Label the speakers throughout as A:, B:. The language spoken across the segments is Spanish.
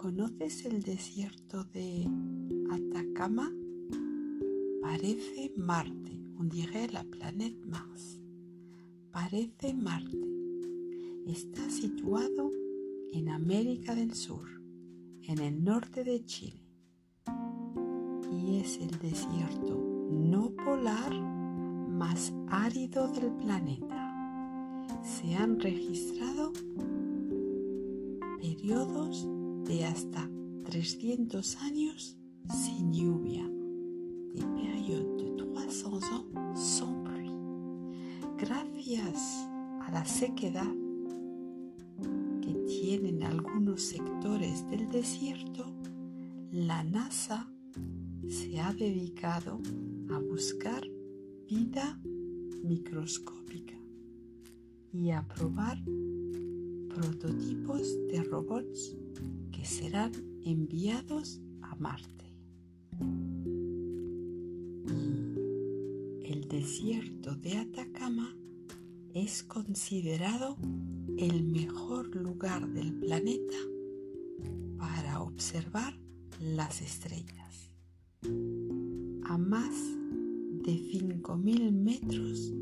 A: ¿Conoces el desierto de Atacama? Parece Marte, on dirait la planète Mars. Parece Marte. Está situado en América del Sur, en el norte de Chile. Y es el desierto no polar más árido del planeta. Se han registrado periodos de hasta 300 años sin lluvia, des périodes de 300 ans sans pluie. Gracias a la sequedad que tienen algunos sectores del desierto, la NASA se ha dedicado a buscar vida microscópica y a probar prototipos de robots que serán enviados a Marte. El desierto de Atacama es considerado el mejor lugar del planeta para observar las estrellas. A más de 5.000 metros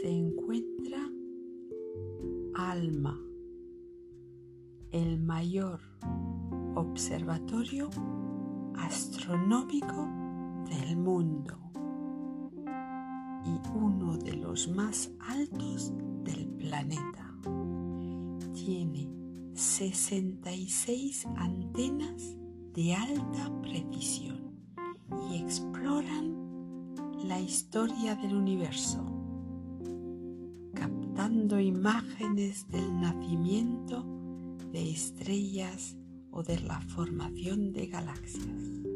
A: Se encuentra ALMA, el mayor observatorio astronómico del mundo y uno de los más altos del planeta. Tiene 66 antenas de alta precisión y exploran la historia del universo, retratando imágenes del nacimiento de estrellas o de la formación de galaxias.